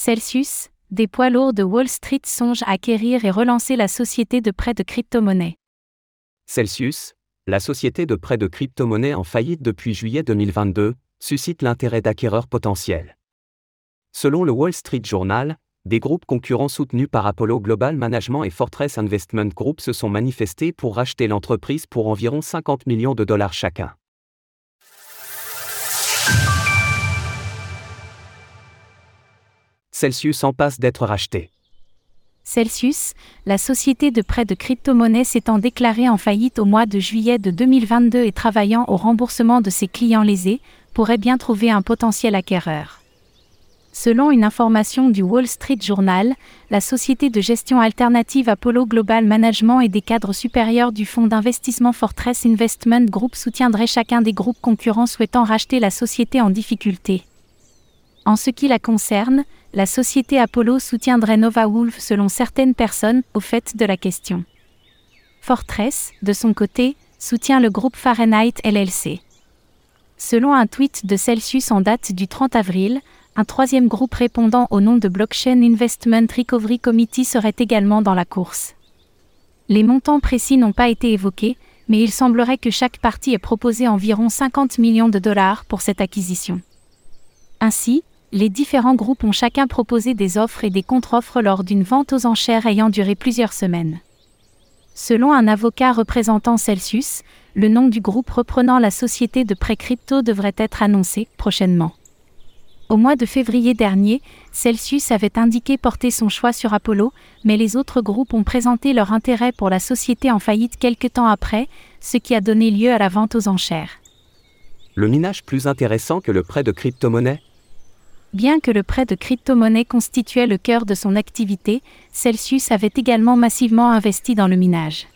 Celsius, des poids lourds de Wall Street songent à acquérir et relancer la société de prêt de crypto-monnaies. Celsius, la société de prêt de crypto-monnaies en faillite depuis juillet 2022, suscite l'intérêt d'acquéreurs potentiels. Selon le Wall Street Journal, des groupes concurrents soutenus par Apollo Global Management et Fortress Investment Group se sont manifestés pour racheter l'entreprise pour environ 50 millions de dollars chacun. Celsius en passe d'être racheté. Celsius, la société de prêt de crypto-monnaies s'étant déclarée en faillite au mois de juillet de 2022 et travaillant au remboursement de ses clients lésés, pourrait bien trouver un potentiel acquéreur. Selon une information du Wall Street Journal, la société de gestion alternative Apollo Global Management et des cadres supérieurs du fonds d'investissement Fortress Investment Group soutiendraient chacun des groupes concurrents souhaitant racheter la société en difficulté. En ce qui la concerne, la société Apollo soutiendrait Nova Wolf selon certaines personnes au fait de la question. Fortress, de son côté, soutient le groupe Fahrenheit LLC. Selon un tweet de Celsius en date du 30 avril, un troisième groupe répondant au nom de Blockchain Investment Recovery Committee serait également dans la course. Les montants précis n'ont pas été évoqués, mais il semblerait que chaque partie ait proposé environ 50 millions de dollars pour cette acquisition. Ainsi, les différents groupes ont chacun proposé des offres et des contre-offres lors d'une vente aux enchères ayant duré plusieurs semaines. Selon un avocat représentant Celsius, le nom du groupe reprenant la société de prêt crypto devrait être annoncé prochainement. Au mois de février dernier, Celsius avait indiqué porter son choix sur Apollo, mais les autres groupes ont présenté leur intérêt pour la société en faillite quelque temps après, ce qui a donné lieu à la vente aux enchères. Le minage plus intéressant que le prêt de crypto-monnaie? Bien que le prêt de crypto-monnaie constituait le cœur de son activité, Celsius avait également massivement investi dans le minage.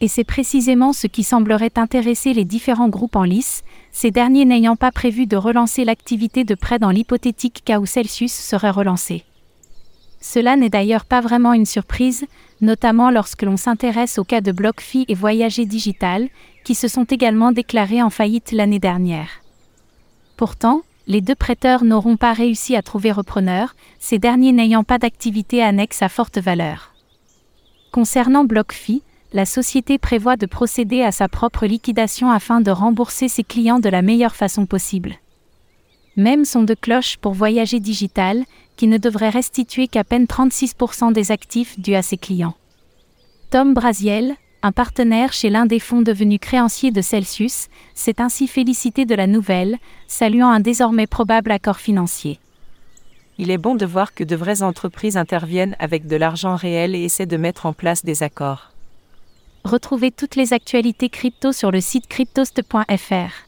Et c'est précisément ce qui semblerait intéresser les différents groupes en lice, ces derniers n'ayant pas prévu de relancer l'activité de prêt dans l'hypothétique cas où Celsius serait relancé. Cela n'est d'ailleurs pas vraiment une surprise, notamment lorsque l'on s'intéresse au cas de BlockFi et Voyager Digital, qui se sont également déclarés en faillite l'année dernière. Pourtant, les deux prêteurs n'auront pas réussi à trouver repreneur, ces derniers n'ayant pas d'activité annexe à forte valeur. Concernant BlockFi, la société prévoit de procéder à sa propre liquidation afin de rembourser ses clients de la meilleure façon possible. Même son de cloche pour Voyager Digital, qui ne devrait restituer qu'à peine 36% des actifs dus à ses clients. Tom Braziel, un partenaire chez l'un des fonds devenus créanciers de Celsius, s'est ainsi félicité de la nouvelle, saluant un désormais probable accord financier. Il est bon de voir que de vraies entreprises interviennent avec de l'argent réel et essaient de mettre en place des accords. Retrouvez toutes les actualités crypto sur le site cryptost.fr.